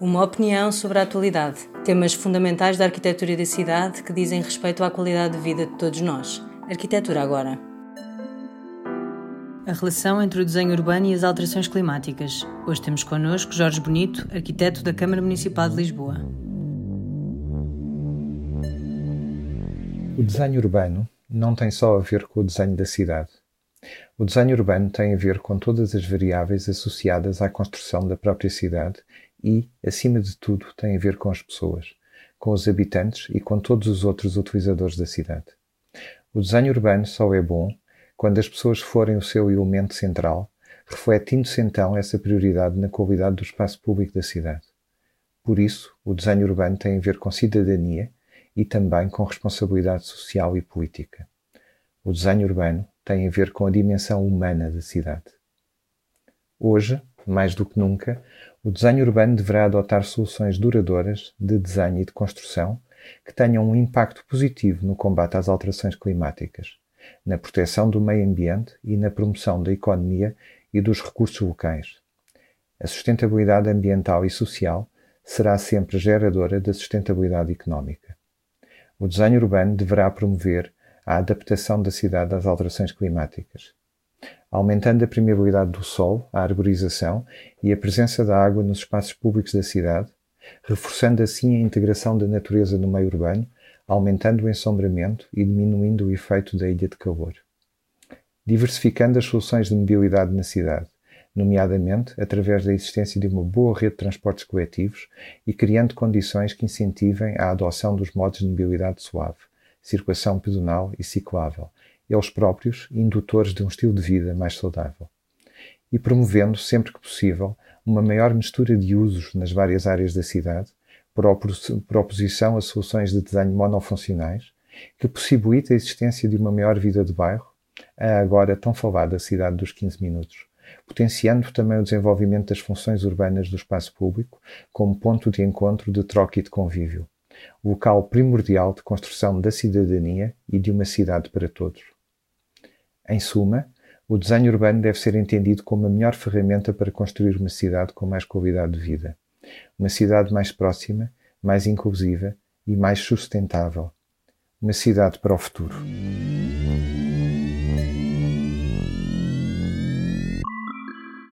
Uma opinião sobre a atualidade. Temas fundamentais da arquitetura da cidade que dizem respeito à qualidade de vida de todos nós. Arquitetura agora. A relação entre o desenho urbano e as alterações climáticas. Hoje temos connosco Jorge Bonito, arquiteto da Câmara Municipal de Lisboa. O desenho urbano não tem só a ver com o desenho da cidade. O desenho urbano tem a ver com todas as variáveis associadas à construção da própria cidade e, acima de tudo, tem a ver com as pessoas, com os habitantes e com todos os outros utilizadores da cidade. O desenho urbano só é bom quando as pessoas forem o seu elemento central, refletindo-se então essa prioridade na qualidade do espaço público da cidade. Por isso, o desenho urbano tem a ver com cidadania e também com responsabilidade social e política. O desenho urbano tem a ver com a dimensão humana da cidade. Hoje, mais do que nunca, o desenho urbano deverá adotar soluções duradouras de desenho e de construção que tenham um impacto positivo no combate às alterações climáticas, na proteção do meio ambiente e na promoção da economia e dos recursos locais. A sustentabilidade ambiental e social será sempre geradora da sustentabilidade económica. O desenho urbano deverá promover a adaptação da cidade às alterações climáticas, aumentando a permeabilidade do solo, a arborização e a presença da água nos espaços públicos da cidade, reforçando assim a integração da natureza no meio urbano, aumentando o ensombramento e diminuindo o efeito da ilha de calor. Diversificando as soluções de mobilidade na cidade, nomeadamente através da existência de uma boa rede de transportes coletivos e criando condições que incentivem a adoção dos modos de mobilidade suave circulação pedonal e ciclável, eles próprios indutores de um estilo de vida mais saudável. E promovendo, sempre que possível, uma maior mistura de usos nas várias áreas da cidade, por oposição a soluções de desenho monofuncionais, que possibilita a existência de uma maior vida de bairro, a agora tão falada cidade dos 15 minutos, potenciando também o desenvolvimento das funções urbanas do espaço público como ponto de encontro, de troca e de convívio, local primordial de construção da cidadania e de uma cidade para todos. Em suma, o desenho urbano deve ser entendido como a melhor ferramenta para construir uma cidade com mais qualidade de vida. Uma cidade mais próxima, mais inclusiva e mais sustentável. Uma cidade para o futuro.